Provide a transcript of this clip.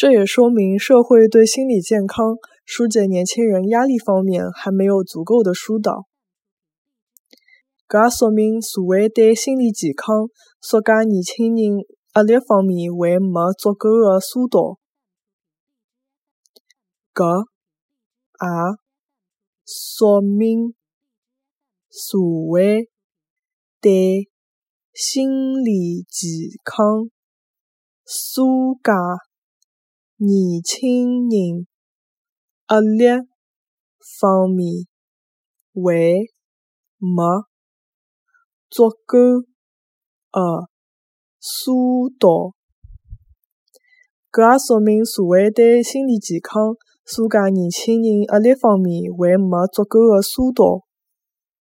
这也说明社会对心理健康、疏解年轻人压力方面还没有足够的疏导。搿也说明社会对心理健康、疏解年轻人压力方面还没足够的疏导。搿也说明社会对心理健康、疏解年轻人压力方面还没足够的疏导。搿也说明社会对心理健康、疏解年轻人压力方面还没足够的疏导。